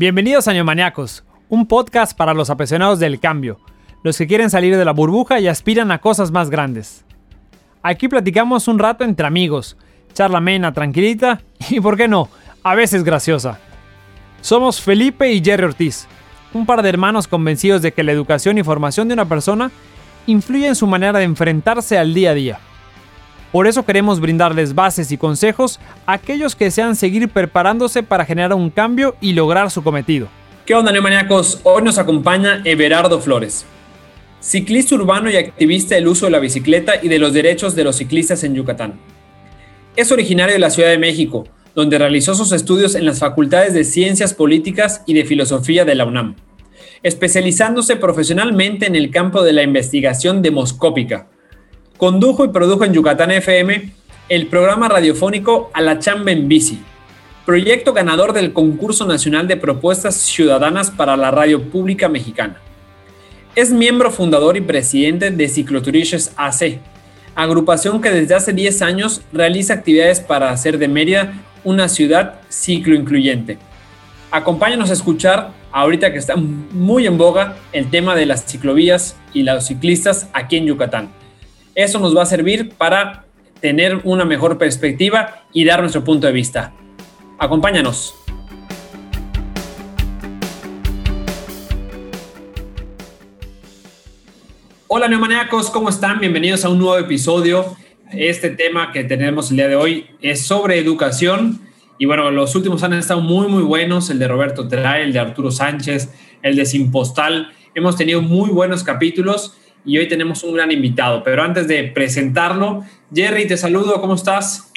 Bienvenidos a Neomaniacos, un podcast para los apasionados del cambio, los que quieren salir de la burbuja y aspiran a cosas más grandes. Aquí platicamos un rato entre amigos, charla mena, tranquilita y, por qué no, a veces graciosa. Somos Felipe y Jerry Ortiz, un par de hermanos convencidos de que la educación y formación de una persona influye en su manera de enfrentarse al día a día. Por eso queremos brindarles bases y consejos a aquellos que desean seguir preparándose para generar un cambio y lograr su cometido. ¿Qué onda, neomaniacos? Hoy nos acompaña Everardo Flores, ciclista urbano y activista del uso de la bicicleta y de los derechos de los ciclistas en Yucatán. Es originario de la Ciudad de México, donde realizó sus estudios en las facultades de Ciencias Políticas y de Filosofía de la UNAM, especializándose profesionalmente en el campo de la investigación demoscópica condujo y produjo en Yucatán FM el programa radiofónico A la Chamba en Bici, proyecto ganador del Concurso Nacional de Propuestas Ciudadanas para la Radio Pública Mexicana. Es miembro fundador y presidente de Cicloturiches AC, agrupación que desde hace 10 años realiza actividades para hacer de Mérida una ciudad cicloincluyente. Acompáñanos a escuchar, ahorita que está muy en boga, el tema de las ciclovías y los ciclistas aquí en Yucatán. Eso nos va a servir para tener una mejor perspectiva y dar nuestro punto de vista. Acompáñanos. Hola neomaniacos, ¿cómo están? Bienvenidos a un nuevo episodio. Este tema que tenemos el día de hoy es sobre educación. Y bueno, los últimos han estado muy, muy buenos. El de Roberto Teray, el de Arturo Sánchez, el de Simpostal. Hemos tenido muy buenos capítulos y hoy tenemos un gran invitado. Pero antes de presentarlo, Jerry, te saludo, ¿cómo estás?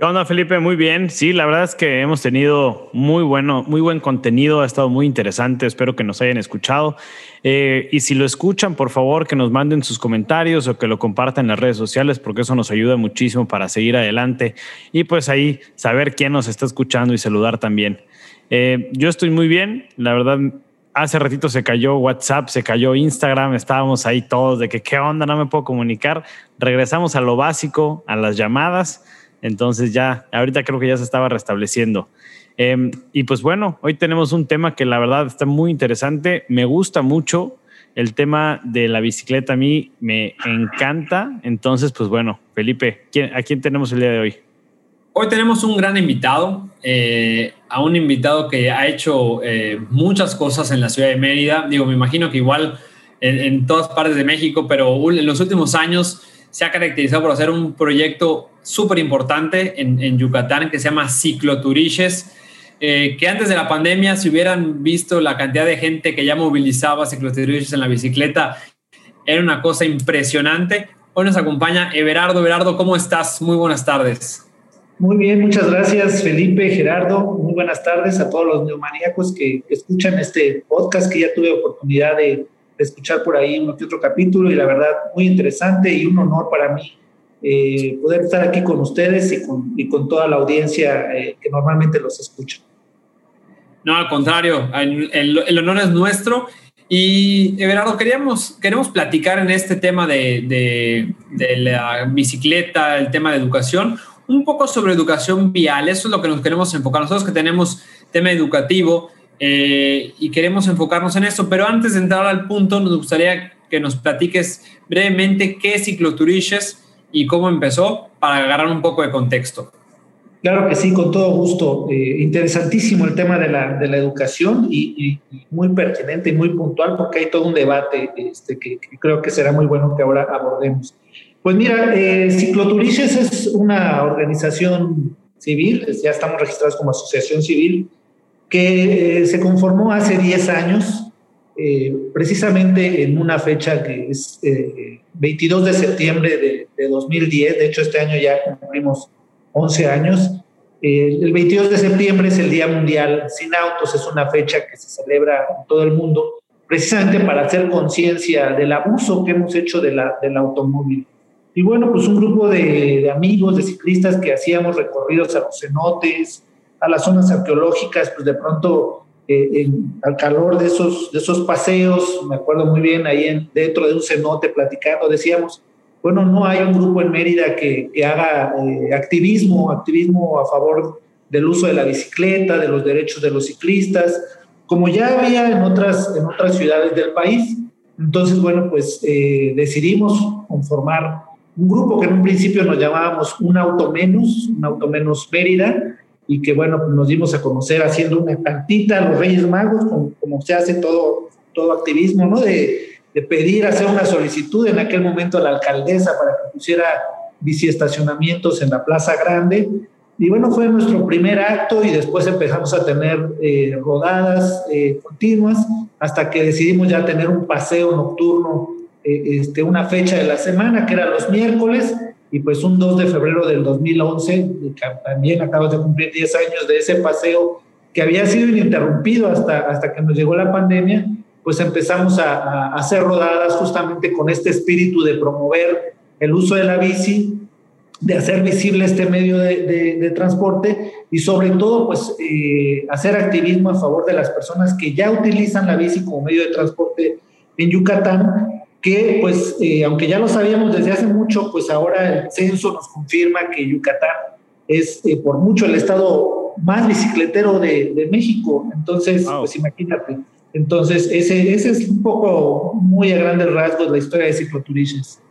¿Qué onda, Felipe? Muy bien. Sí, la verdad es que hemos tenido muy bueno, muy buen contenido, ha estado muy interesante. Espero que nos hayan escuchado. Eh, y si lo escuchan, por favor, que nos manden sus comentarios o que lo compartan en las redes sociales, porque eso nos ayuda muchísimo para seguir adelante y pues ahí saber quién nos está escuchando y saludar también. Eh, yo estoy muy bien, la verdad hace ratito se cayó WhatsApp, se cayó Instagram, estábamos ahí todos de que qué onda, no me puedo comunicar. Regresamos a lo básico, a las llamadas. Entonces ya, ahorita creo que ya se estaba restableciendo. Em, y pues bueno, hoy tenemos un tema que la verdad está muy interesante. Me gusta mucho el tema de la bicicleta. A mí me encanta. Entonces, pues bueno, Felipe, ¿a quién tenemos el día de hoy? Hoy tenemos un gran invitado, eh, a un invitado que ha hecho eh, muchas cosas en la ciudad de Mérida. Digo, me imagino que igual en, todas partes de México, pero en los últimos años se ha caracterizado por hacer un proyecto súper importante en, Yucatán que se llama Cicloturiches. Eh, que antes de la pandemia, si hubieran visto la cantidad de gente que ya movilizaba cicloturiches en la bicicleta, era una cosa impresionante. Hoy nos acompaña Everardo. Everardo, ¿cómo estás? Muy buenas tardes. Muy bien, muchas gracias Felipe, Gerardo. Muy buenas tardes a todos los neumaníacos que, escuchan este podcast que ya tuve oportunidad de, escuchar por ahí uno que otro capítulo y la verdad muy interesante y un honor para mí eh, poder estar aquí con ustedes y con, y con toda la audiencia eh, que normalmente los escucha. No, al contrario, el, honor es nuestro. Y Everardo, queríamos, queremos platicar en este tema de, de la bicicleta, el tema de educación, un poco sobre educación vial. Eso es lo que nos queremos enfocar. Nosotros que tenemos tema educativo eh, y queremos enfocarnos en eso, pero antes de entrar al punto, nos gustaría que nos platiques brevemente qué es Cicloturiches y cómo empezó para agarrar un poco de contexto. Claro que sí, con todo gusto. Eh, interesantísimo el tema de la, de la educación y, muy pertinente y muy puntual porque hay todo un debate este, que, que creo que será muy bueno que ahora abordemos. Pues mira, eh, Cicloturiches es una organización civil, ya estamos registrados como asociación civil, que eh, se conformó hace 10 años, eh, precisamente en una fecha que es 22 de septiembre de, de, 2010, de hecho este año ya cumplimos 11 años. el 22 de septiembre es el Día Mundial Sin Autos, es una fecha que se celebra en todo el mundo, precisamente para hacer conciencia del abuso que hemos hecho de la, del automóvil. Y bueno, pues un grupo de, amigos, de ciclistas que hacíamos recorridos a los cenotes, a las zonas arqueológicas, pues de pronto eh, al calor de esos, de esos paseos, me acuerdo muy bien ahí en, dentro de un cenote platicando, decíamos, bueno, no hay un grupo en Mérida que, que haga eh, activismo, activismo a favor del uso de la bicicleta, de los derechos de los ciclistas, como ya había en otras, en otras ciudades del país. Entonces, bueno, pues eh, decidimos conformar un grupo que en un principio nos llamábamos Un Auto Menos, Un Auto Menos Mérida, y que bueno, pues nos dimos a conocer haciendo una cantita a los Reyes Magos, como, como se hace todo, todo activismo, ¿no? De, de pedir, hacer una solicitud en aquel momento a la alcaldesa para que pusiera biciestacionamientos en la Plaza Grande. Y bueno, fue nuestro primer acto y después empezamos a tener eh, rodadas eh, continuas hasta que decidimos ya tener un paseo nocturno, este, una fecha de la semana, que era los miércoles, y pues un 2 de febrero del 2011, también acabamos de cumplir 10 años de ese paseo que había sido ininterrumpido hasta, hasta que nos llegó la pandemia, pues empezamos a, a hacer rodadas justamente con este espíritu de promover el uso de la bici, de hacer visible este medio de, transporte y sobre todo pues eh, hacer activismo a favor de las personas que ya utilizan la bici como medio de transporte en Yucatán, que pues eh, aunque ya lo sabíamos desde hace mucho, pues ahora el censo nos confirma que Yucatán es eh, por mucho el estado más bicicletero de, México, entonces pues imagínate. Entonces, ese, ese es un poco muy a grandes rasgos la historia de cicloturistas.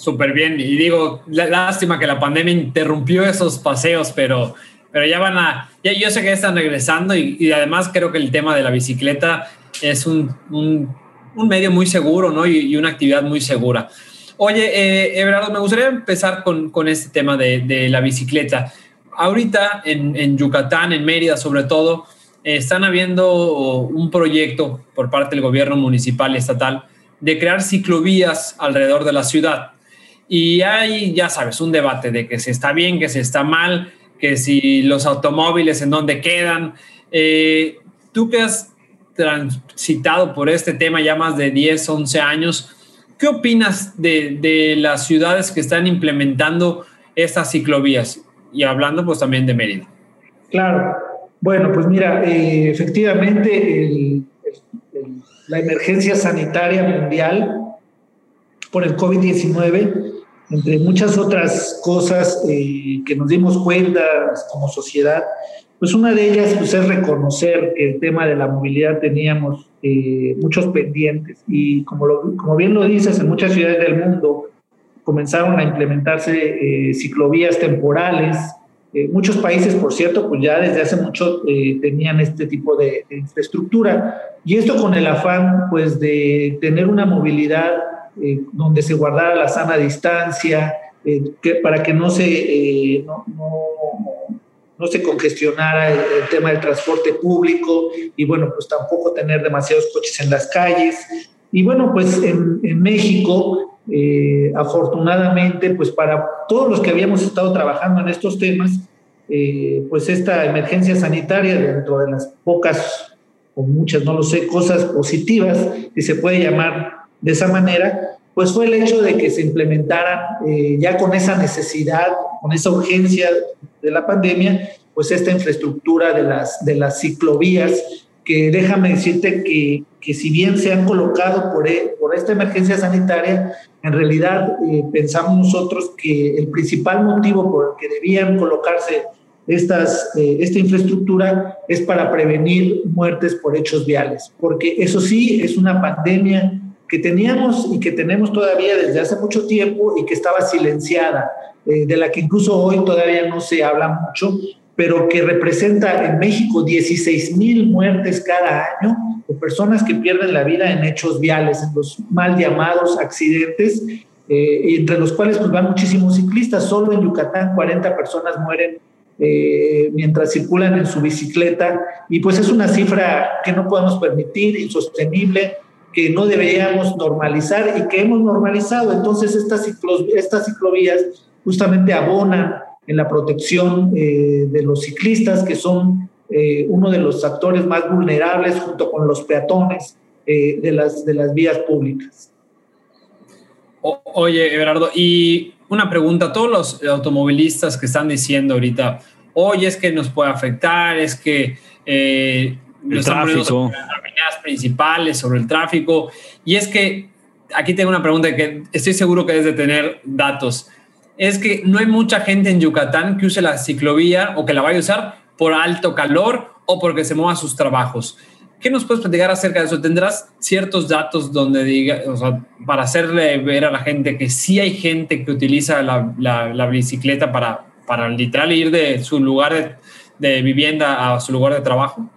Súper bien. Y digo, lástima que la pandemia interrumpió esos paseos, pero, pero ya van a, ya yo sé que están regresando y, además creo que el tema de la bicicleta es un, un, medio muy seguro, ¿no? Y, una actividad muy segura. Oye, eh, Everardo, me gustaría empezar con, con este tema de, de, la bicicleta. Ahorita en, en Yucatán, en Mérida sobre todo, están habiendo un proyecto por parte del gobierno municipal y estatal de crear ciclovías alrededor de la ciudad. Y hay, ya sabes, un debate de que si está bien, que si está mal, que si los automóviles en dónde quedan. Eh, tú que has transitado por este tema ya más de 10, 11 años, ¿qué opinas de, de las ciudades que están implementando estas ciclovías? Y hablando pues también de Mérida. Claro, bueno, pues mira, eh, efectivamente la emergencia sanitaria mundial por el COVID-19 entre muchas otras cosas eh, que nos dimos cuenta como sociedad, pues una de ellas pues, es reconocer que el tema de la movilidad teníamos eh, muchos pendientes y como, lo, como bien lo dices, en muchas ciudades del mundo comenzaron a implementarse eh, ciclovías temporales. muchos países, por cierto, pues ya desde hace mucho tenían este tipo de, de infraestructura y esto con el afán pues de tener una movilidad eh, donde se guardara la sana distancia, eh, que, para que no se, eh, no, no, se congestionara el, tema del transporte público y bueno, pues tampoco tener demasiados coches en las calles. Y bueno, pues en, en México, afortunadamente, pues para todos los que habíamos estado trabajando en estos temas, pues esta emergencia sanitaria dentro de las pocas o muchas, no lo sé, cosas positivas que se puede llamar de esa manera, pues fue el hecho de que se implementara eh, ya con esa necesidad, con esa urgencia de la pandemia, pues esta infraestructura de las, de las ciclovías, que déjame decirte que, que si bien se han colocado por, e, por esta emergencia sanitaria, en realidad eh, pensamos nosotros que el principal motivo por el que debían colocarse estas, eh, esta infraestructura es para prevenir muertes por hechos viales, porque eso sí es una pandemia que teníamos y que tenemos todavía desde hace mucho tiempo y que estaba silenciada, eh, de la que incluso hoy todavía no se habla mucho, pero que representa en México 16 mil muertes cada año de personas que pierden la vida en hechos viales, en los mal llamados accidentes, eh, entre los cuales pues, van muchísimos ciclistas. Solo en Yucatán 40 personas mueren eh, mientras circulan en su bicicleta y pues es una cifra que no podemos permitir, insostenible que no deberíamos normalizar y que hemos normalizado. Entonces, estas, estas ciclovías justamente abonan en la protección eh, de los ciclistas, que son eh, uno de los actores más vulnerables junto con los peatones eh, de, las, de las vías públicas. oye, Everardo, y una pregunta, todos los automovilistas que están diciendo ahorita, oye, es que nos puede afectar, es que el tráfico. principales, sobre el tráfico. Y es que aquí tengo una pregunta que estoy seguro que debes de tener datos. Es que no hay mucha gente en Yucatán que use la ciclovía o que la vaya a usar por alto calor o porque se mueva a sus trabajos. ¿Qué nos puedes platicar acerca de eso? ¿Tendrás ciertos datos donde diga, o sea, para hacerle ver a la gente que sí hay gente que utiliza la, la, bicicleta para, para literal ir de su lugar de, de, vivienda a su lugar de trabajo?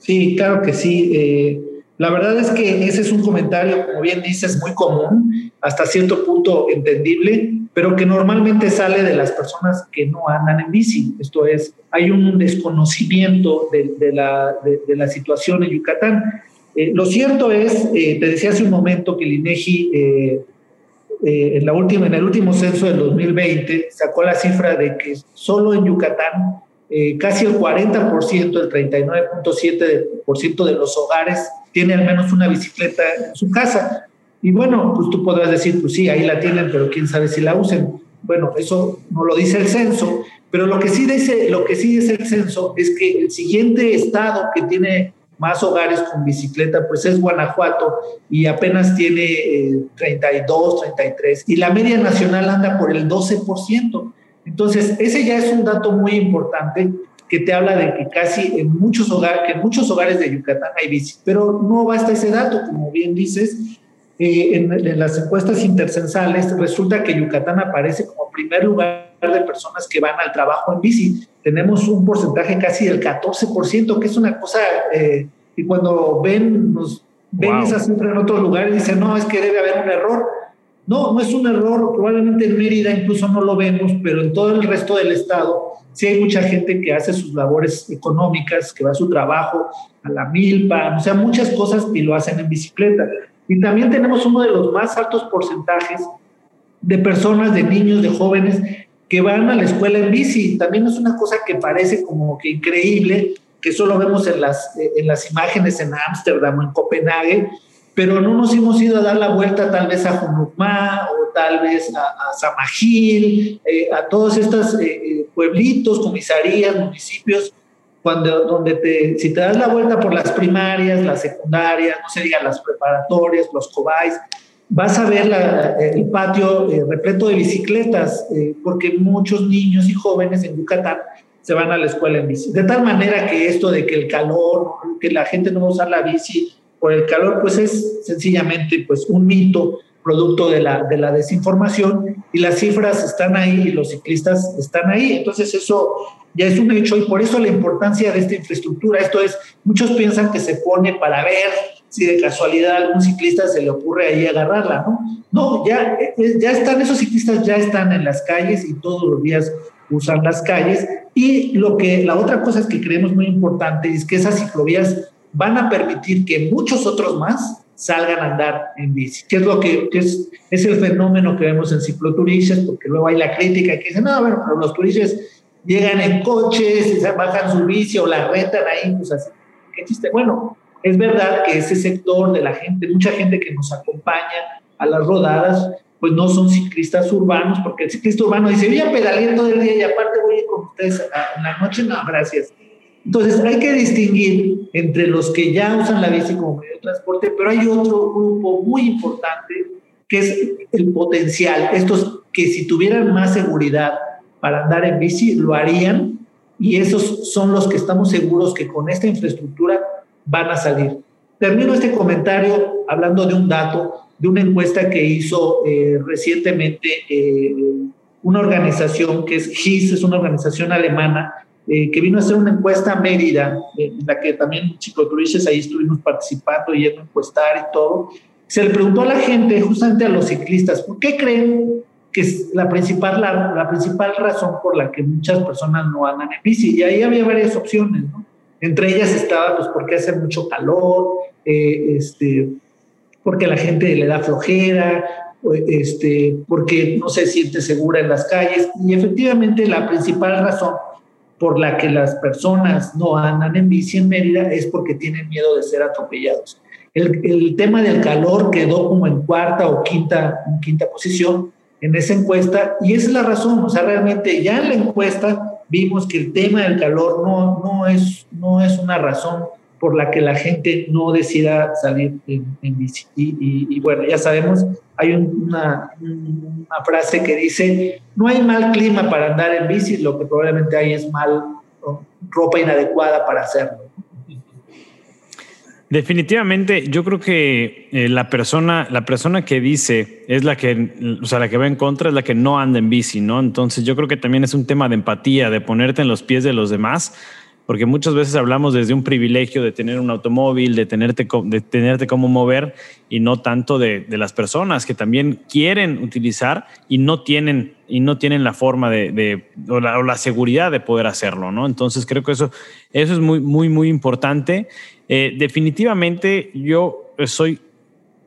Sí, claro que sí. Eh, la verdad es que ese es un comentario, como bien dices, muy común, hasta cierto punto entendible, pero que normalmente sale de las personas que no andan en bici. Esto es, hay un desconocimiento de, la, de, la, situación en Yucatán. Eh, lo cierto es, eh, te decía hace un momento que el INEGI en, la última, en el último censo del 2020 sacó la cifra de que solo en Yucatán casi el 40%, el 39.7% de los hogares tiene al menos una bicicleta en su casa. Y bueno, pues tú podrás decir, pues sí, ahí la tienen, pero quién sabe si la usen. Bueno, eso no lo dice el censo, pero lo que sí dice, lo que sí dice el censo es que el siguiente estado que tiene más hogares con bicicleta, pues es Guanajuato y apenas tiene 32, eh, 33 y la media nacional anda por el 12%. Entonces, ese ya es un dato muy importante que te habla de que casi en muchos hogares, que en muchos hogares de Yucatán hay bici, pero no basta ese dato, como bien dices, eh, en, las encuestas intercensales resulta que Yucatán aparece como primer lugar de personas que van al trabajo en bici. Tenemos un porcentaje casi del 14%, que es una cosa, eh, y cuando ven, nos, ven esa cifra en otros lugares, dicen, no, es que debe haber un error. No, no es un error, probablemente en Mérida incluso no lo vemos, pero en todo el resto del estado sí hay mucha gente que hace sus labores económicas, que va a su trabajo, a la milpa, o sea, muchas cosas y lo hacen en bicicleta. Y también tenemos uno de los más altos porcentajes de personas, de niños, de jóvenes que van a la escuela en bici. También es una cosa que parece como que increíble, que solo vemos en las, en las imágenes en Ámsterdam o en Copenhague, pero no nos hemos ido a dar la vuelta tal vez a Junukma o tal vez a, a Samajil, eh, a todos estos eh, eh, pueblitos, comisarías, municipios cuando, donde te, si te das la vuelta por las primarias, las secundarias, no se digan las preparatorias, los cobais, vas a ver el patio eh, repleto de bicicletas, eh, porque muchos niños y jóvenes en Yucatán se van a la escuela en bici. De tal manera que esto de que el calor, que la gente no va a usar la bici por el calor, pues es sencillamente pues, un mito producto de la, de la desinformación y las cifras están ahí y los ciclistas están ahí. Entonces eso ya es un hecho y por eso la importancia de esta infraestructura. Esto es, muchos piensan que se pone para ver si de casualidad a algún ciclista se le ocurre ahí agarrarla, ¿no? No, ya, eh, ya están, esos ciclistas ya están en las calles y todos los días usan las calles. Y lo que, la otra cosa es que creemos muy importante es que esas ciclovías van a permitir que muchos otros más salgan a andar en bici, que es lo que, es, es el fenómeno que vemos en cicloturistas, porque luego hay la crítica que dice, no, bueno, pero los turistas llegan en coches, se bajan su bici o la rentan ahí, pues así, qué chiste. Bueno, es verdad que ese sector de la gente, mucha gente que nos acompaña a las rodadas, pues no son ciclistas urbanos, porque el ciclista urbano dice, voy a pedalear todo el día y aparte voy con ustedes en la noche, no, gracias. Entonces hay que distinguir entre los que ya usan la bici como medio de transporte, pero hay otro grupo muy importante que es el potencial, estos que si tuvieran más seguridad, para andar en bici, lo harían y esos son los que estamos seguros que con esta infraestructura van a salir. Termino este comentario hablando de un dato, de una encuesta que hizo eh, recientemente eh, una organización que es GIS, es una organización alemana, eh, que vino a hacer una encuesta a Mérida, en la que también cicloturistas ahí estuvimos participando y a encuestar y todo. Se le preguntó a la gente, justamente a los ciclistas, ¿por qué creen que es la principal, la, principal razón por la que muchas personas no andan en bici. Y ahí había varias opciones, ¿no? Entre ellas estaba, pues, porque hace mucho calor, eh, este, porque la gente le da flojera, este, porque no se siente segura en las calles. Y efectivamente la principal razón por la que las personas no andan en bici en Mérida es porque tienen miedo de ser atropellados. El, el tema del calor quedó como en cuarta o quinta, en quinta posición, en esa encuesta y esa es la razón, o sea, realmente ya en la encuesta vimos que el tema del calor no, no, es, no es una razón por la que la gente no decida salir en, bici. Y, bueno, ya sabemos, hay una, una, frase que dice, no hay mal clima para andar en bici, lo que probablemente hay es mal ropa inadecuada para hacerlo. Definitivamente, yo creo que eh, la persona, la persona que dice es la que, o sea, la que va en contra es la que no anda en bici, ¿no? Entonces, yo creo que también es un tema de empatía, de ponerte en los pies de los demás, porque muchas veces hablamos desde un privilegio de tener un automóvil, de tenerte, de tenerte cómo mover y no tanto de, de las personas que también quieren utilizar y no tienen y no tienen la forma de, de o, la, o, la, seguridad de poder hacerlo, ¿no? Entonces creo que eso, eso es muy, muy, muy importante. Eh, definitivamente yo soy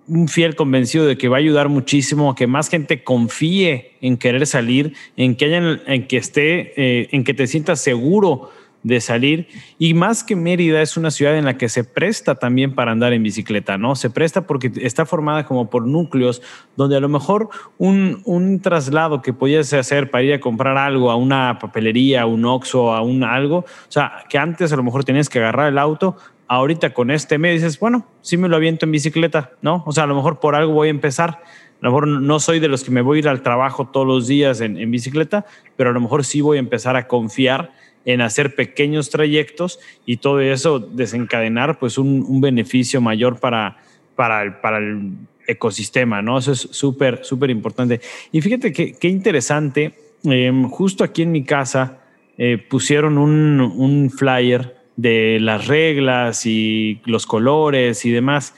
un fiel convencido de que va a ayudar muchísimo a que más gente confíe en querer salir, en que hayan, en que esté, eh, en que te sientas seguro de salir. Y más que Mérida es una ciudad en la que se presta también para andar en bicicleta, ¿no? Se presta porque está formada como por núcleos donde a lo mejor un, un traslado que podías hacer para ir a comprar algo a una papelería, a un Oxxo, a un algo, o sea, que antes a lo mejor tenías que agarrar el auto, ahorita con este medio dices, bueno, sí me lo aviento en bicicleta, ¿no? O sea, a lo mejor por algo voy a empezar. A lo mejor no soy de los que me voy a ir al trabajo todos los días en, en bicicleta, pero a lo mejor sí voy a empezar a confiar en hacer pequeños trayectos y todo eso desencadenar pues un, un beneficio mayor para, para, el, para el ecosistema, ¿no? Eso es súper, súper importante. Y fíjate qué que interesante, eh, justo aquí en mi casa eh, pusieron un, un flyer de las reglas y los colores y demás.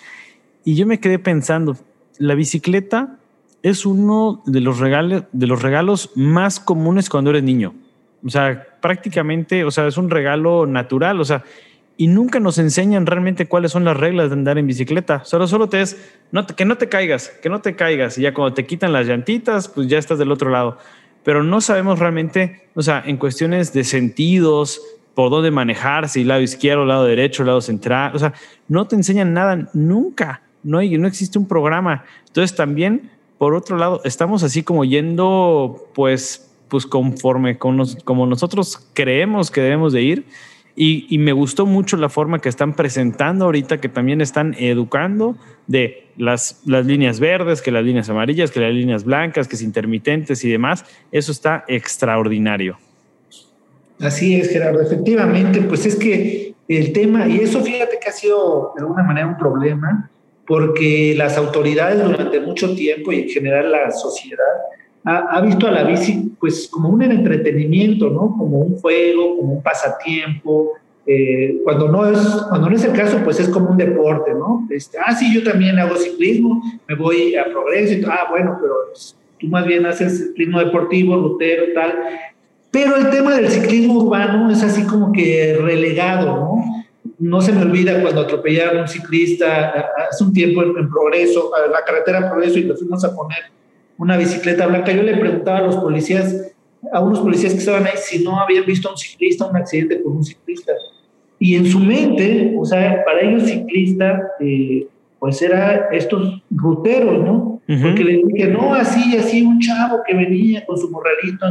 Y yo me quedé pensando, la bicicleta es uno de los regalos, de los regalos más comunes cuando eres niño. O sea, prácticamente, o sea, es un regalo natural, o sea, y nunca nos enseñan realmente cuáles son las reglas de andar en bicicleta. Solo, solo te es, no, que no te caigas, que no te caigas. Y ya cuando te quitan las llantitas, pues ya estás del otro lado. Pero no sabemos realmente, o sea, en cuestiones de sentidos, por dónde manejar, si lado izquierdo, lado derecho, lado central. O sea, no te enseñan nada nunca. No, hay, no existe un programa. Entonces también, por otro lado, estamos así como yendo, pues, pues conforme con nos, como nosotros creemos que debemos de ir. Y, y, me gustó mucho la forma que están presentando ahorita, que también están educando de las, las líneas verdes, que las líneas amarillas, que las líneas blancas, que es intermitentes y demás. Eso está extraordinario. Así es, Gerardo. Efectivamente, pues es que el tema, y eso fíjate que ha sido de alguna manera un problema, porque las autoridades durante mucho tiempo y en general la sociedad ha, ha visto a la bici pues como un entretenimiento, ¿no? Como un juego, como un pasatiempo. Eh, cuando, no es, cuando no es el caso, pues es como un deporte, ¿no? Este, ah, sí, yo también hago ciclismo, me voy a progreso y ah, bueno, pero tú más bien haces ciclismo deportivo, rutero, tal. Pero el tema del ciclismo urbano es así como que relegado, ¿no? No se me olvida cuando atropellaron a un ciclista hace un tiempo en, en Progreso, a la carretera Progreso, y le fuimos a poner una bicicleta blanca. Yo le preguntaba a los policías, a unos policías que estaban ahí, si no habían visto a un ciclista, un accidente con un ciclista. Y en su mente, o sea, para ellos ciclista, eh, pues era estos ruteros, ¿no? Uh -huh. Porque le dije, no, así, así, un chavo que venía con su morralito.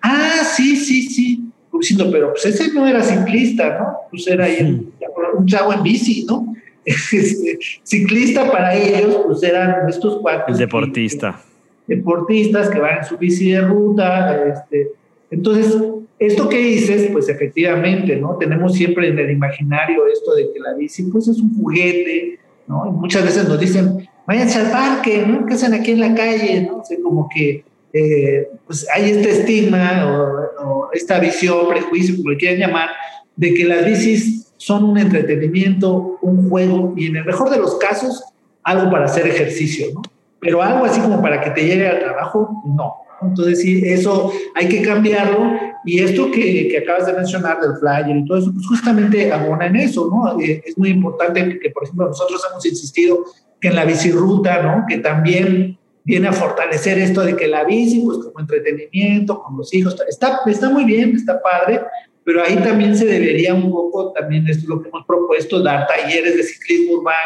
Ah, sí, sí, sí. Diciendo, pero pues ese no era ciclista, ¿no? Pues era uh -huh. un chavo en bici, ¿no? Este, ciclista para ellos, pues eran estos cuatro. El deportista. Que, deportistas que van en su bici de ruta. Este, entonces, esto que dices, pues efectivamente, ¿no? Tenemos siempre en el imaginario esto de que la bici, pues es un juguete, ¿no? Y muchas veces nos dicen, váyanse al parque, ¿no? ¿Qué hacen aquí en la calle? ¿no? O como que eh, pues hay este estigma o, o, esta visión, prejuicio, como le quieran llamar, de que las bicis son un entretenimiento, un juego y en el mejor de los casos, algo para hacer ejercicio, ¿no? Pero algo así como para que te llegue al trabajo, no. Entonces, sí, eso hay que cambiarlo. Y esto que, que acabas de mencionar del flyer y todo eso, pues justamente abona en eso, ¿no? Eh, es muy importante que, por ejemplo, nosotros hemos insistido que en la bicirruta, ¿no? Que también viene a fortalecer esto de que la bici, pues como entretenimiento, con los hijos, está, está muy bien, está padre, pero ahí también se debería un poco, también esto es lo que hemos propuesto, dar talleres de ciclismo urbano,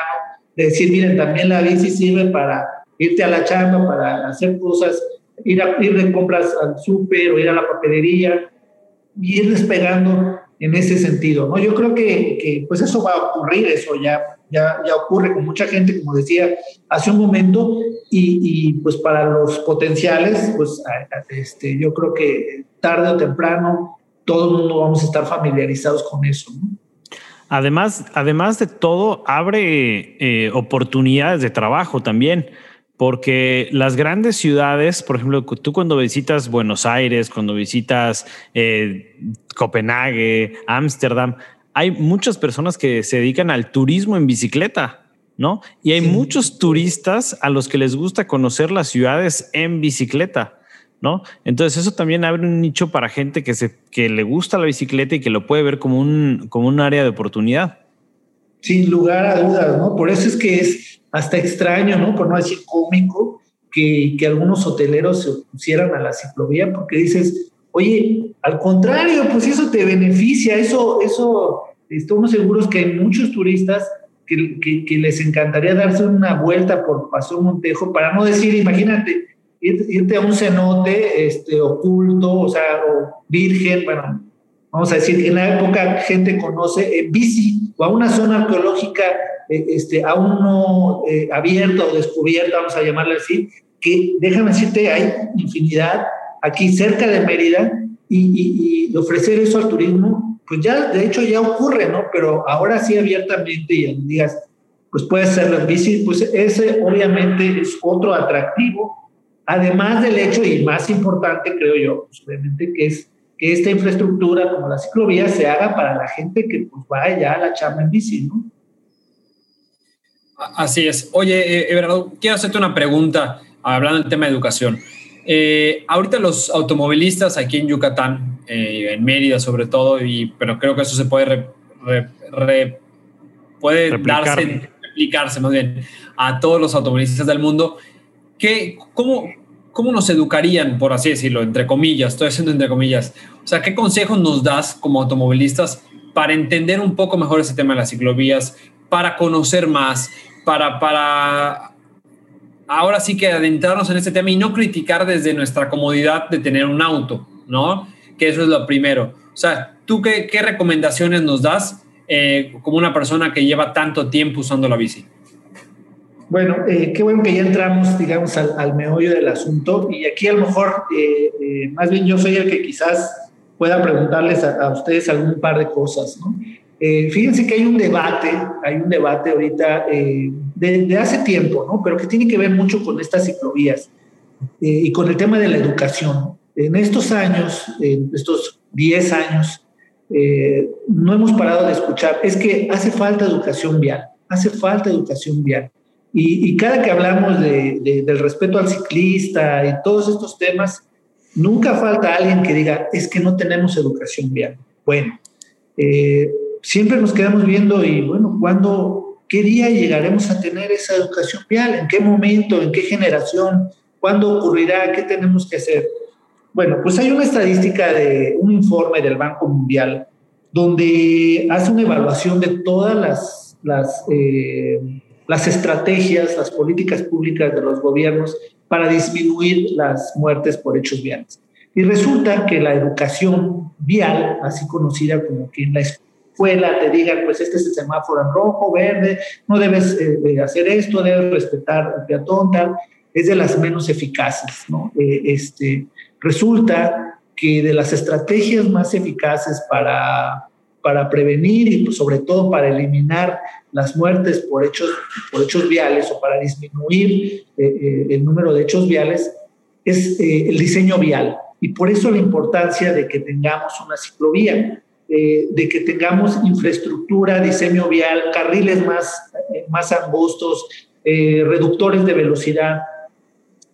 de decir, miren, también la bici sirve para irte a la chamba, para hacer cosas, ir, a, ir de compras al súper o ir a la papelería, y ir despegando en ese sentido, ¿no? Yo creo que, que pues eso va a ocurrir, eso ya, ya, ya ocurre con mucha gente, como decía hace un momento, y, y pues para los potenciales, pues este, yo creo que tarde o temprano todo el mundo vamos a estar familiarizados con eso. ¿no? Además, además de todo, abre eh, oportunidades de trabajo también, porque las grandes ciudades, por ejemplo, tú cuando visitas Buenos Aires, cuando visitas eh, Copenhague, Ámsterdam, hay muchas personas que se dedican al turismo en bicicleta, ¿no? Y hay muchos turistas a los que les gusta conocer las ciudades en bicicleta. ¿no? Entonces eso también abre un nicho para gente que, se, que le gusta la bicicleta y que lo puede ver como un, como un área de oportunidad. Sin lugar a dudas, ¿no? Por eso es que es hasta extraño, ¿no? Por no decir cómico, que, que algunos hoteleros se pusieran a la ciclovía porque dices, oye, al contrario, pues eso te beneficia, eso, eso, estamos seguros que hay muchos turistas que, que, que les encantaría darse una vuelta por Paso Montejo, para no decir, imagínate, irte a un cenote este, oculto, o sea, o virgen, bueno, vamos a decir, en la época gente conoce en bici o a una zona arqueológica eh, este, aún no eh, abierta o descubierta, vamos a llamarla así, que déjame decirte, hay infinidad aquí cerca de Mérida y, y, ofrecer eso al turismo, pues ya de hecho ya ocurre, ¿no? Pero ahora sí abiertamente y días, pues puede ser en bici, pues ese obviamente es otro atractivo Además del hecho, y más importante creo yo, pues, obviamente, que es que esta infraestructura como la ciclovía se haga para la gente que pues vaya a la chamba en bici, ¿no? Así es. Oye, eh, Everardo, quiero hacerte una pregunta hablando del tema de educación. Eh, ahorita los automovilistas aquí en Yucatán, eh, en Mérida sobre todo, y, pero creo que eso se puede, puede darse, replicarse más bien a todos los automovilistas del mundo. ¿Qué, cómo, ¿Cómo nos educarían, por así decirlo, entre comillas, estoy haciendo entre comillas? O sea, ¿qué consejos nos das como automovilistas para entender un poco mejor ese tema de las ciclovías, para conocer más, para, para ahora sí que adentrarnos en este tema y no criticar desde nuestra comodidad de tener un auto, ¿no? Que eso es lo primero. O sea, ¿tú qué, qué recomendaciones nos das eh, como una persona que lleva tanto tiempo usando la bici? Bueno, eh, qué bueno que ya entramos, digamos, al, meollo del asunto y aquí a lo mejor, eh, eh, más bien yo soy el que quizás pueda preguntarles a, ustedes algún par de cosas, ¿no? Fíjense que hay un debate, hay un debate ahorita de, de, hace tiempo, ¿no? Pero que tiene que ver mucho con estas ciclovías y con el tema de la educación. En estos años, en estos 10 años, no hemos parado de escuchar, es que hace falta educación vial, hace falta educación vial. Y, cada que hablamos de, del respeto al ciclista y todos estos temas, nunca falta alguien que diga, es que no tenemos educación vial. Bueno, eh, siempre nos quedamos viendo y bueno, ¿cuándo, qué día llegaremos a tener esa educación vial? ¿En qué momento? ¿En qué generación? ¿Cuándo ocurrirá? ¿Qué tenemos que hacer? Bueno, pues hay una estadística de un informe del Banco Mundial donde hace una evaluación de todas las, las eh, estrategias, las políticas públicas de los gobiernos para disminuir las muertes por hechos viales. Y resulta que la educación vial, así conocida como que en la escuela te digan, pues este es el semáforo en rojo, verde, no debes eh, hacer esto, debes respetar al peatón, tal, es de las menos eficaces. ¿no? Eh, este, resulta que de las estrategias más eficaces para para prevenir y pues, sobre todo para eliminar las muertes por hechos, por hechos viales o para disminuir eh, el número de hechos viales es el diseño vial. Y por eso la importancia de que tengamos una ciclovía, de que tengamos infraestructura, diseño vial, carriles más, más angostos, reductores de velocidad.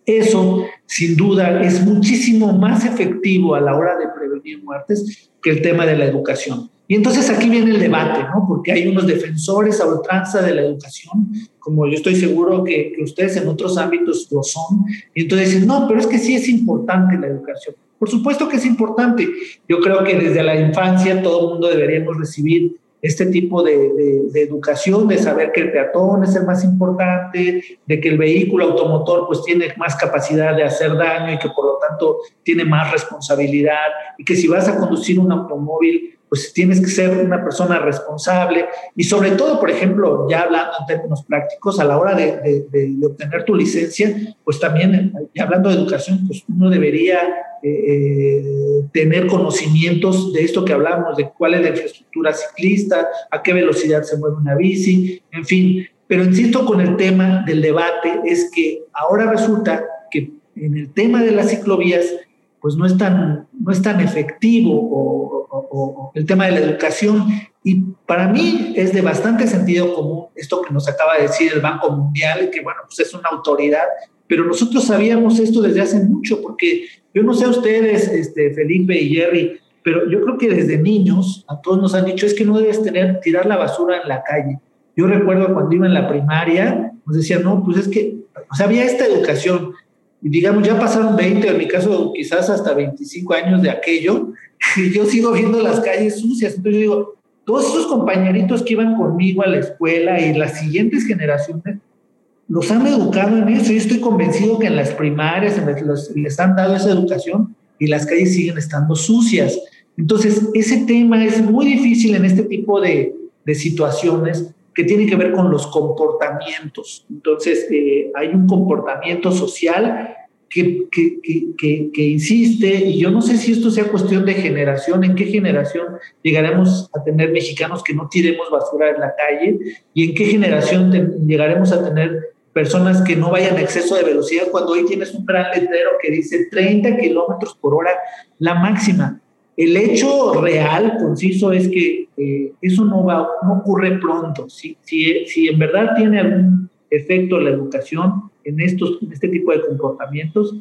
Eso, sin duda, es muchísimo más efectivo a la hora de prevenir muertes que el tema de la educación. Y entonces aquí viene el debate, ¿no? Porque hay unos defensores a ultranza de la educación, como yo estoy seguro que, ustedes en otros ámbitos lo son. Y entonces dicen, no, pero es que sí es importante la educación. Por supuesto que es importante. Yo creo que desde la infancia todo el mundo deberíamos recibir este tipo de, de, educación, de saber que el peatón es el más importante, de que el vehículo automotor pues tiene más capacidad de hacer daño y que por lo tanto tiene más responsabilidad y que si vas a conducir un automóvil pues tienes que ser una persona responsable y sobre todo, por ejemplo, ya hablando en términos prácticos, a la hora de, obtener tu licencia, pues también, ya hablando de educación, pues uno debería eh, tener conocimientos de esto que hablamos, de cuál es la infraestructura ciclista, a qué velocidad se mueve una bici, en fin. Pero insisto con el tema del debate, es que ahora resulta que en el tema de las ciclovías, pues no es tan, no es tan efectivo o, el tema de la educación. Y para mí es de bastante sentido común esto que nos acaba de decir el Banco Mundial, que bueno, pues es una autoridad, pero nosotros sabíamos esto desde hace mucho, porque yo no sé a ustedes, este, Felipe y Jerry, pero yo creo que desde niños a todos nos han dicho es que no debes tener, tirar la basura en la calle. Yo recuerdo cuando iba en la primaria, nos decían, no, pues es que, o sea, había esta educación, digamos, ya pasaron 20, en mi caso quizás hasta 25 años de aquello, y yo sigo viendo las calles sucias. Entonces yo digo, todos esos compañeritos que iban conmigo a la escuela y las siguientes generaciones, los han educado en eso. Yo estoy convencido que en las primarias les han dado esa educación y las calles siguen estando sucias. Entonces, ese tema es muy difícil en este tipo de, de situaciones que tiene que ver con los comportamientos. Entonces, eh, hay un comportamiento social que, que, que, que, insiste, y yo no sé si esto sea cuestión de generación, en qué generación llegaremos a tener mexicanos que no tiremos basura en la calle, y en qué generación llegaremos a tener personas que no vayan a exceso de velocidad cuando hoy tienes un gran letrero que dice 30 kilómetros por hora la máxima. El hecho real, conciso, es que eh, eso no, va, no ocurre pronto. Si, si, si, en verdad tiene algún efecto la educación en, estos, en este tipo de comportamientos,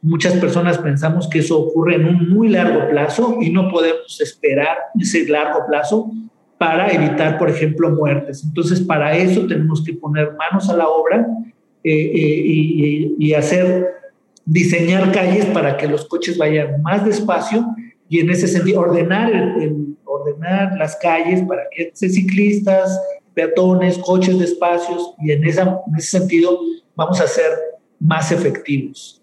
muchas personas pensamos que eso ocurre en un muy largo plazo y no podemos esperar ese largo plazo para evitar, por ejemplo, muertes. Entonces, para eso tenemos que poner manos a la obra eh, eh, y, y hacer, diseñar calles para que los coches vayan más despacio y en ese sentido ordenar, el, ordenar las calles para que sean ciclistas, peatones, coches de espacios y en, esa, en ese sentido vamos a ser más efectivos.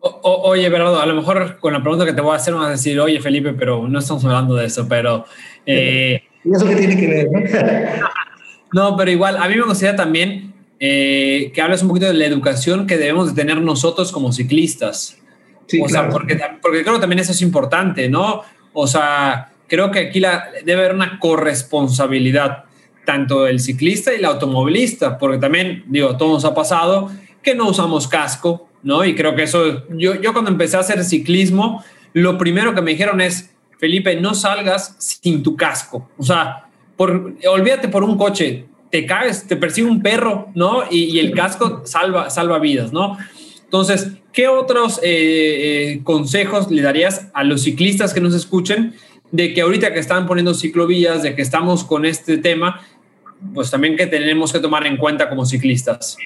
oye, Bernardo, a lo mejor con la pregunta que te voy a hacer vas a decir, oye, Felipe, pero no estamos hablando de eso, pero... Eh, ¿Y eso qué tiene que ver? ¿no? pero igual, a mí me gustaría también eh, que hables un poquito de la educación que debemos de tener nosotros como ciclistas o sea, porque, porque creo que también eso es importante, ¿no? O sea, creo que aquí la, debe haber una corresponsabilidad tanto del ciclista y el automovilista, porque también, digo, todo nos ha pasado que no usamos casco, ¿no? Y creo que eso, yo, yo cuando empecé a hacer ciclismo, lo primero que me dijeron es, Felipe, no salgas sin tu casco. O sea, por, olvídate por un coche, te caes, te persigue un perro, ¿no? Y, y el casco salva, salva vidas, ¿no? Entonces, ¿qué otros eh, eh, consejos le darías a los ciclistas que nos escuchen de que ahorita que están poniendo ciclovías, de que estamos con este tema, pues también que tenemos que tomar en cuenta como ciclistas?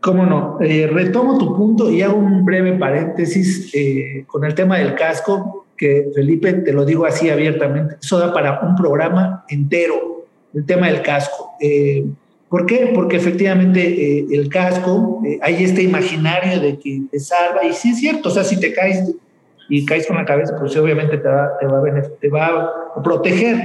Cómo no. Eh, retomo tu punto y hago un breve paréntesis con el tema del casco, que Felipe, te lo digo así abiertamente, eso da para un programa entero, el tema del casco. ¿Por qué? Porque efectivamente eh, el casco, eh, hay este imaginario de que te salva, y sí es cierto, o sea, si te caes y caes con la cabeza, pues obviamente te va, te va, a, te va a proteger,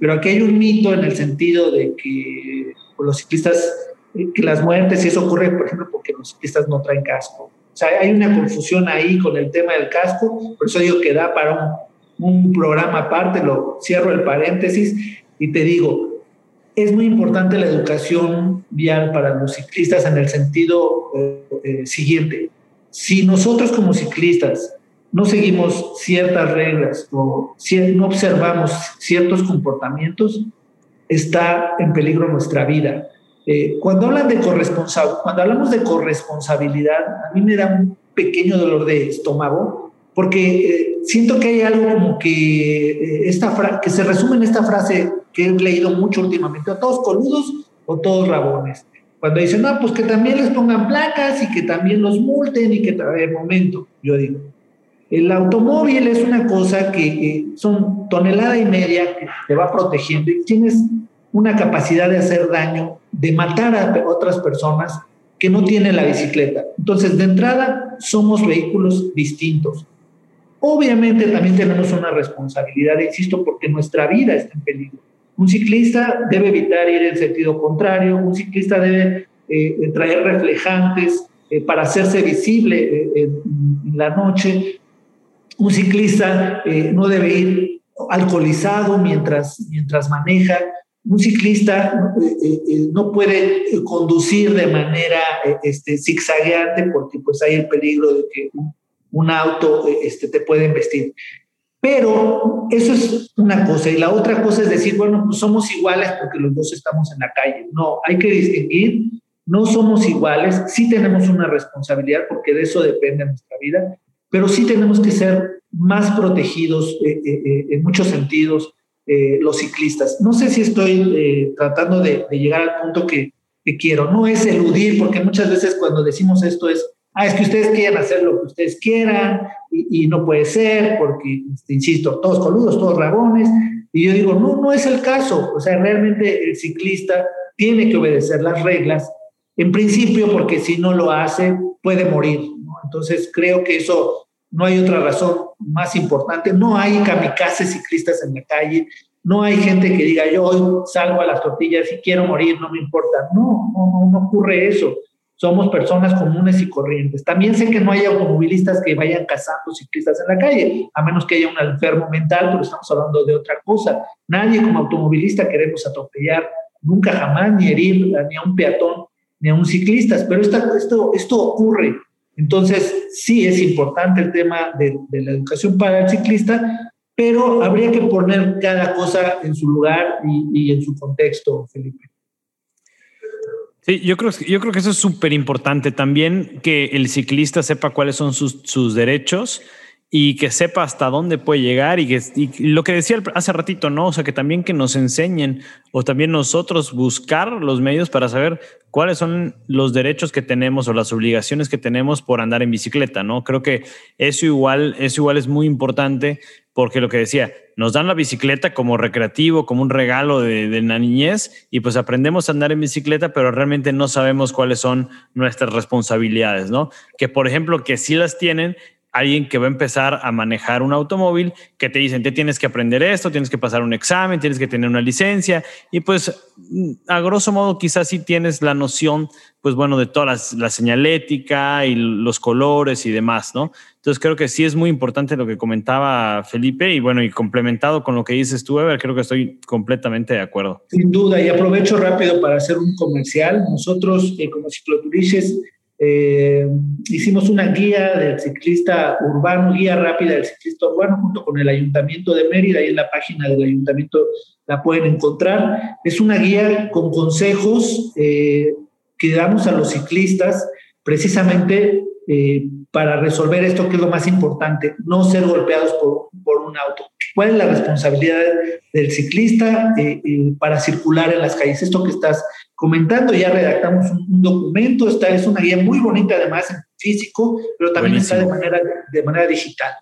pero aquí hay un mito en el sentido de que pues, los ciclistas, eh, que las muertes, y eso ocurre, por ejemplo, porque los ciclistas no traen casco. O sea, hay una confusión ahí con el tema del casco, por eso digo que da para un, un programa aparte, lo cierro el paréntesis y te digo, es muy importante la educación vial para los ciclistas en el sentido eh, eh, siguiente. Si nosotros como ciclistas no seguimos ciertas reglas o no observamos ciertos comportamientos, está en peligro nuestra vida. Eh, cuando, hablan de cuando hablamos de corresponsabilidad, a mí me da un pequeño dolor de estómago porque siento que hay algo como que, esta que se resume en esta frase que he leído mucho últimamente, a todos coludos o todos rabones. Cuando dicen, no, pues que también les pongan placas y que también los multen y que el momento, yo digo, el automóvil es una cosa que son tonelada y media que te va protegiendo y tienes una capacidad de hacer daño, de matar a otras personas que no tienen la bicicleta. Entonces, de entrada, somos vehículos distintos. Obviamente también tenemos una responsabilidad, insisto, porque nuestra vida está en peligro. Un ciclista debe evitar ir en sentido contrario, un ciclista debe eh, traer reflejantes eh, para hacerse visible eh, en la noche. Un ciclista no debe ir alcoholizado mientras, mientras maneja. Un ciclista no puede conducir de manera este, zigzagueante porque pues hay el peligro de que auto este, te puede investir. Pero eso es una cosa. Y la otra cosa es decir, bueno, pues somos iguales porque los dos estamos en la calle. No, hay que distinguir. No somos iguales. Sí tenemos una responsabilidad porque de eso depende nuestra vida. Pero sí tenemos que ser más protegidos eh, eh, eh, en muchos sentidos los ciclistas. No sé si estoy tratando de, llegar al punto que, que quiero. No es eludir, porque muchas veces cuando decimos esto es ah, es que ustedes quieren hacer lo que ustedes quieran y, no puede ser porque, este, insisto, todos coludos, todos rabones. Y yo digo, no, no es el caso. O sea, realmente el ciclista tiene que obedecer las reglas, en principio porque si no lo hace, puede morir. Entonces, creo que eso no hay otra razón más importante. No hay kamikazes ciclistas en la calle. No hay gente que diga, yo salgo a las tortillas y quiero morir, no me importa. No, no, no ocurre eso somos personas comunes y corrientes. También sé que no hay automovilistas que vayan cazando ciclistas en la calle, a menos que haya un enfermo mental, pero estamos hablando de otra cosa. Nadie como automovilista queremos atropellar nunca jamás, ni herir ni a un peatón, ni a un ciclista, pero esto, esto ocurre. Entonces, sí es importante el tema de, la educación para el ciclista, pero habría que poner cada cosa en su lugar y, y en su contexto, Felipe. Sí, yo creo, yo creo que eso es súper importante también, que el ciclista sepa cuáles son sus, sus derechos y que sepa hasta dónde puede llegar y, que, lo que decía hace ratito, ¿no? O sea, que también que nos enseñen o también nosotros buscar los medios para saber cuáles son los derechos que tenemos o las obligaciones que tenemos por andar en bicicleta, ¿no? Creo que eso igual, eso igual es muy importante porque lo que decía, nos dan la bicicleta como recreativo, como un regalo de, de, la niñez, y pues aprendemos a andar en bicicleta, pero realmente no sabemos cuáles son nuestras responsabilidades, ¿no? Que por ejemplo, que sí las tienen alguien que va a empezar a manejar un automóvil, que te dicen, te tienes que aprender esto, tienes que pasar un examen, tienes que tener una licencia, y pues a grosso modo quizás sí tienes la noción, pues bueno, de toda la señalética y los colores y demás, ¿no? Entonces creo que sí es muy importante lo que comentaba Felipe y bueno, y complementado con lo que dices tú, Ever, creo que estoy completamente de acuerdo. Sin duda, y aprovecho rápido para hacer un comercial. Nosotros eh, como cicloturices eh, hicimos una guía del ciclista urbano, guía rápida del ciclista urbano, junto con el Ayuntamiento de Mérida, ahí en la página del Ayuntamiento la pueden encontrar. Es una guía con consejos eh, que damos a los ciclistas precisamente eh, para resolver esto que es lo más importante, no ser golpeados por, por un auto. ¿Cuál es la responsabilidad del ciclista eh, eh, para circular en las calles? Esto que estás comentando, ya redactamos un, documento, esta es una guía muy bonita además en físico, pero también está de manera, de manera digital.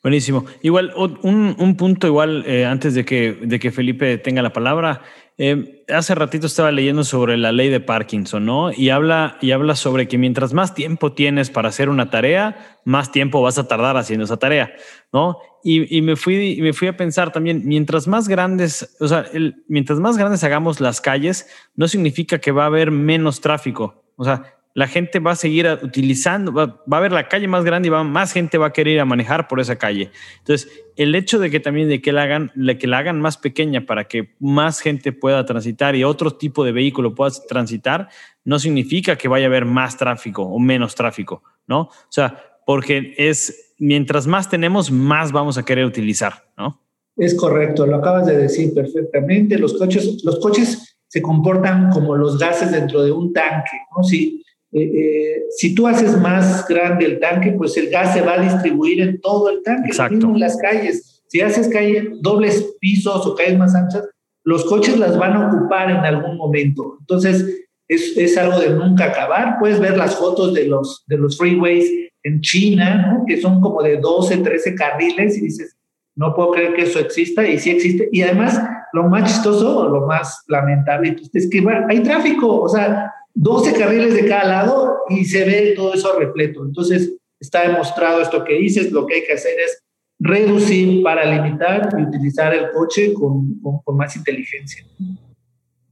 Buenísimo. Igual, un, un punto igual, antes de que, de que Felipe tenga la palabra, eh, hace ratito estaba leyendo sobre la ley de Parkinson, ¿no? Y habla, y habla sobre que mientras más tiempo tienes para hacer una tarea, más tiempo vas a tardar haciendo esa tarea, ¿no? Y, me, fui, me fui a pensar también, mientras más grandes, o sea, mientras más grandes hagamos las calles, no significa que va a haber menos tráfico. O sea, la gente va a seguir utilizando, va, a haber la calle más grande y va, más gente va a querer ir a manejar por esa calle. Entonces, el hecho de que también de que la hagan, que la hagan más pequeña para que más gente pueda transitar y otro tipo de vehículo pueda transitar, no significa que vaya a haber más tráfico o menos tráfico, ¿no? O sea, porque es, mientras más tenemos, más vamos a querer utilizar, ¿no? Es correcto, lo acabas de decir perfectamente. Los coches, los coches se comportan como los gases dentro de un tanque, ¿no? Si eh, eh, si tú haces más grande el tanque, pues el gas se va a distribuir en todo el tanque, Exacto. en las calles. Si haces calle dobles pisos o calles más anchas, los coches las van a ocupar en algún momento. Entonces, es, es algo de nunca acabar. Puedes ver las fotos de los, de los freeways en China, ¿no? que son como de 12, 13 carriles, y dices, no puedo creer que eso exista, y sí existe. Y además, lo más chistoso, lo más lamentable, pues, es que hay tráfico, o sea, 12 carriles de cada lado y se ve todo eso repleto. Entonces, está demostrado esto que dices, lo que hay que hacer es reducir para limitar y utilizar el coche con, con, más inteligencia.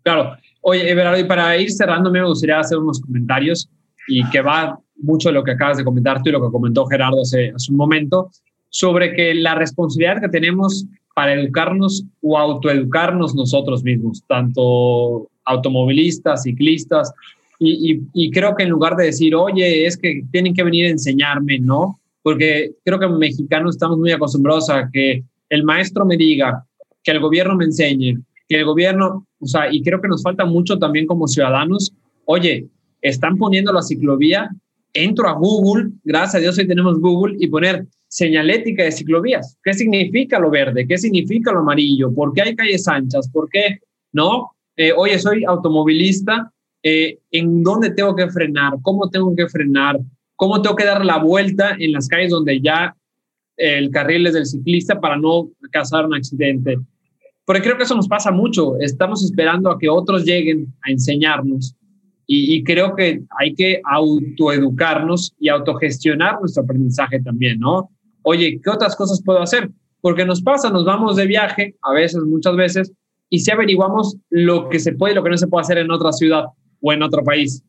Claro. Oye, Everardo, y para ir cerrando, me gustaría hacer unos comentarios y que va mucho lo que acabas de comentar tú y lo que comentó Gerardo hace, hace un momento, sobre que la responsabilidad que tenemos para educarnos o autoeducarnos nosotros mismos, tanto automovilistas, ciclistas, y, y, creo que en lugar de decir, oye, es que tienen que venir a enseñarme, ¿no? Porque creo que mexicanos estamos muy acostumbrados a que el maestro me diga, que el gobierno me enseñe, que el gobierno, o sea, y creo que nos falta mucho también como ciudadanos, oye, están poniendo la ciclovía, entro a Google, gracias a Dios hoy tenemos Google, y poner señalética de ciclovías. ¿Qué significa lo verde? ¿Qué significa lo amarillo? ¿Por qué hay calles anchas? ¿Por qué? ¿No? Eh, oye, soy automovilista, eh, ¿en dónde tengo que frenar? ¿Cómo tengo que frenar? ¿Cómo tengo que dar la vuelta en las calles donde ya el carril es del ciclista para no causar un accidente? Porque creo que eso nos pasa mucho. Estamos esperando a que otros lleguen a enseñarnos y, creo que hay que autoeducarnos y autogestionar nuestro aprendizaje también, ¿no? Oye, ¿qué otras cosas puedo hacer? Porque nos pasa, nos vamos de viaje, a veces, muchas veces, y si averiguamos lo que se puede y lo que no se puede hacer en otra ciudad o en otro país.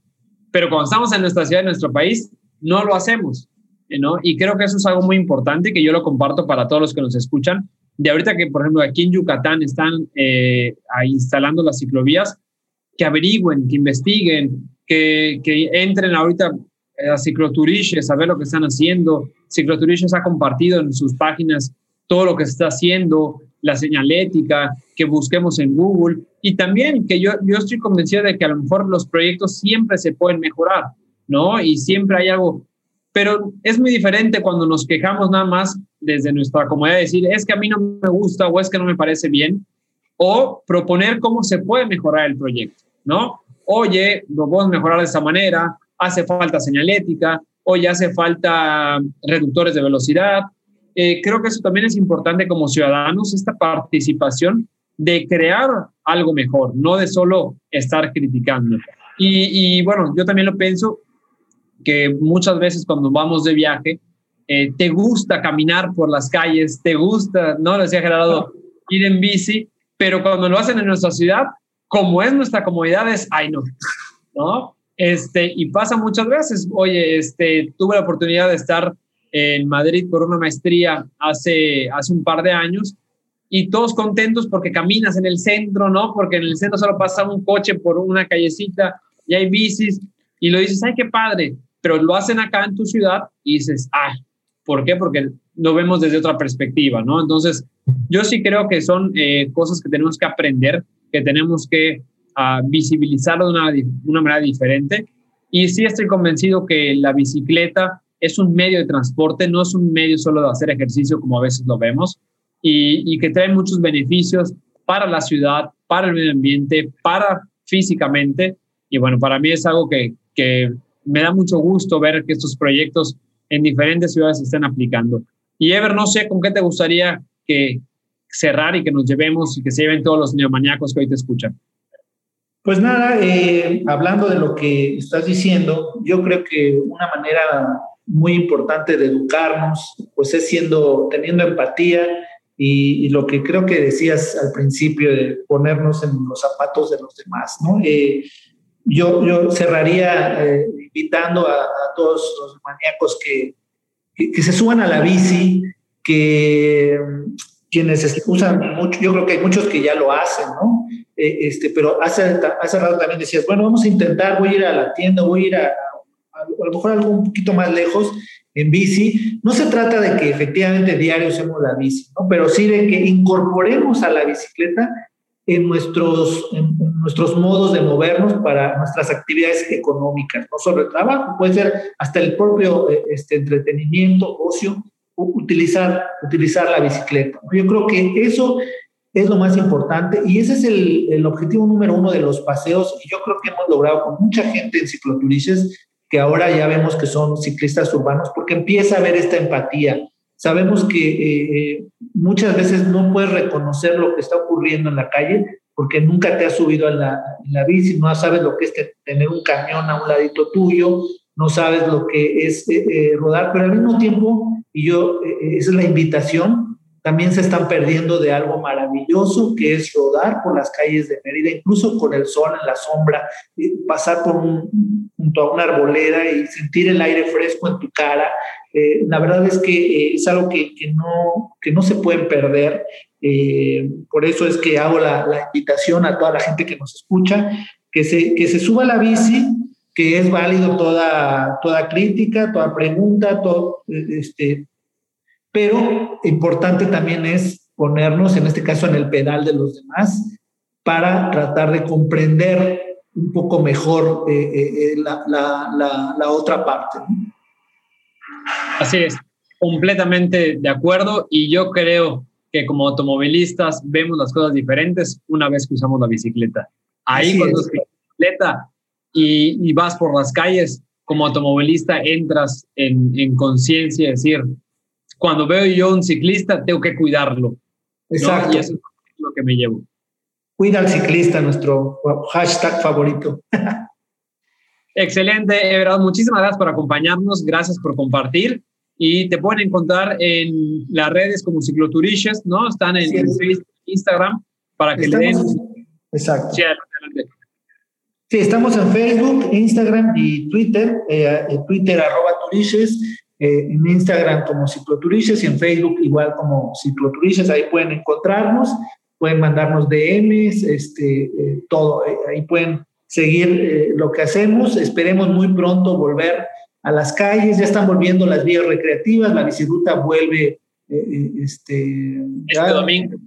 Pero cuando estamos en nuestra ciudad, en nuestro país, no lo hacemos, ¿no? Y creo que eso es algo muy importante que yo lo comparto para todos los que nos escuchan. De ahorita que, por ejemplo, aquí en Yucatán están eh, instalando las ciclovías, que averigüen, que investiguen, que, que entren ahorita a Cicloturiches a ver lo que están haciendo. Cicloturiches ha compartido en sus páginas todo lo que se está haciendo, la señalética, que busquemos en Google y también que yo, yo estoy convencido de que a lo mejor los proyectos siempre se pueden mejorar, ¿no? Y siempre hay algo, pero es muy diferente cuando nos quejamos nada más desde nuestra comodidad de decir, es que a mí no me gusta o es que no me parece bien, o proponer cómo se puede mejorar el proyecto, ¿no? Oye, lo podemos mejorar de esta manera, hace falta señalética, oye, hace falta reductores de velocidad. Eh, creo que eso también es importante como ciudadanos, esta participación de crear algo mejor, no de solo estar criticando. Y, y bueno, yo también lo pienso que muchas veces cuando vamos de viaje, eh, te gusta caminar por las calles, te gusta, ¿no? Le decía Gerardo, ir en bici, pero cuando lo hacen en nuestra ciudad, como es nuestra comodidad, es, ay no, ¿no? Este, y pasa muchas veces, oye, este, tuve la oportunidad de estar en Madrid por una maestría hace, hace un par de años y todos contentos porque caminas en el centro, ¿no? Porque en el centro solo pasa un coche por una callecita y hay bicis y lo dices, ay, qué padre, pero lo hacen acá en tu ciudad y dices, ay, ¿por qué? Porque lo vemos desde otra perspectiva, ¿no? Entonces, yo sí creo que son eh, cosas que tenemos que aprender, que tenemos que uh, visibilizarlo de una, una manera diferente. Y sí estoy convencido que la bicicleta es un medio de transporte, no es un medio solo de hacer ejercicio como a veces lo vemos, y, que trae muchos beneficios para la ciudad, para el medio ambiente, para físicamente. Y bueno, para mí es algo que, que me da mucho gusto ver que estos proyectos en diferentes ciudades se están aplicando. Y Ever, no sé con qué te gustaría que cerrar y que nos llevemos y que se lleven todos los neomaníacos que hoy te escuchan. Pues nada, eh, hablando de lo que estás diciendo, yo creo que una manera muy importante de educarnos, pues es siendo, teniendo empatía y, lo que creo que decías al principio de ponernos en los zapatos de los demás, ¿no? Eh, yo, yo cerraría eh, invitando a, a, todos los maníacos que, que, se suban a la bici, que mm, quienes usan mucho, yo creo que hay muchos que ya lo hacen, ¿no? Eh, este, pero hace, hace rato también decías, bueno, vamos a intentar, voy a ir a la tienda, voy a ir a, a, lo mejor algo un poquito más lejos en bici. No se trata de que efectivamente diario usemos la bici, ¿no? Pero sí de que incorporemos a la bicicleta en nuestros, en nuestros modos de movernos para nuestras actividades económicas, no solo el trabajo, puede ser hasta el propio eh, este, entretenimiento, ocio, utilizar, utilizar la bicicleta. Yo creo que eso es lo más importante y ese es el, el, objetivo número uno de los paseos y yo creo que hemos logrado con mucha gente en cicloturices que ahora ya vemos que son ciclistas urbanos porque empieza a haber esta empatía, Sabemos que eh, eh, muchas veces no puedes reconocer lo que está ocurriendo en la calle porque nunca te has subido a la, la bici, no sabes lo que es tener un camión a un ladito tuyo no sabes lo que es eh, eh, rodar, pero al mismo tiempo, y yo, eh, esa es la invitación, también se están perdiendo de algo maravilloso que es rodar por las calles de Mérida, incluso con el sol en la sombra, pasar junto a una arboleda y sentir el aire fresco en tu cara. la verdad es que es algo que, no, que no se pueden perder. por eso es que hago la, la, invitación a toda la gente que nos escucha, que se, que se suba a la bici, que es válido toda, toda crítica, toda pregunta, todo, este, pero importante también es ponernos, en este caso, en el pedal de los demás para tratar de comprender un poco mejor eh, eh, eh, la, la, la, otra parte. Así es, completamente de acuerdo y yo creo que como automovilistas vemos las cosas diferentes una vez que usamos la bicicleta. Ahí cuando es. la bicicleta y, vas por las calles, como automovilista entras en, en conciencia, es decir, cuando veo yo un ciclista, tengo que cuidarlo. Exacto. Y eso es lo que me llevo. Cuida al ciclista, nuestro hashtag favorito. Excelente, verdad. Muchísimas gracias por acompañarnos, gracias por compartir. Y te pueden encontrar en las redes como Cicloturiches, ¿no? Están en, Facebook, Instagram, para que le den. Exacto. Sí, estamos en Facebook, Instagram y Twitter. Eh, en Twitter, arroba turiches, eh, en Instagram como cicloturiches y en Facebook igual como cicloturiches. Ahí pueden encontrarnos, pueden mandarnos DMs, este, eh, todo. ahí pueden seguir lo que hacemos. Esperemos muy pronto volver a las calles. Ya están volviendo las vías recreativas. La bicicleta vuelve este, este domingo.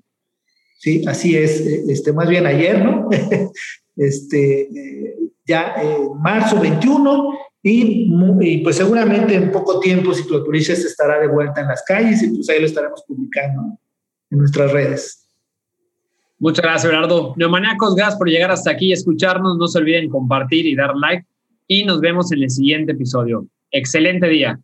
Sí, así es. Este, más bien ayer, ¿no? este, eh, ya en marzo 21 y, pues seguramente en poco tiempo Cicloturistas estará de vuelta en las calles y pues ahí lo estaremos publicando en nuestras redes. Muchas gracias, Bernardo. Neomaniacos, gracias por llegar hasta aquí y escucharnos. No se olviden compartir y dar like. Y nos vemos en el siguiente episodio. Excelente día.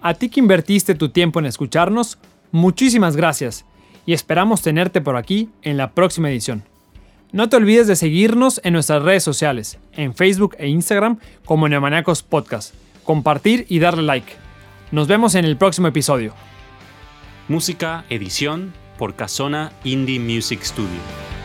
A ti que invertiste tu tiempo en escucharnos, muchísimas gracias y esperamos tenerte por aquí en la próxima edición. No te olvides de seguirnos en nuestras redes sociales, en Facebook e Instagram como Neomaniacos Podcast, compartir y darle like. Nos vemos en el próximo episodio. Música, edición por Casona Indie Music Studio.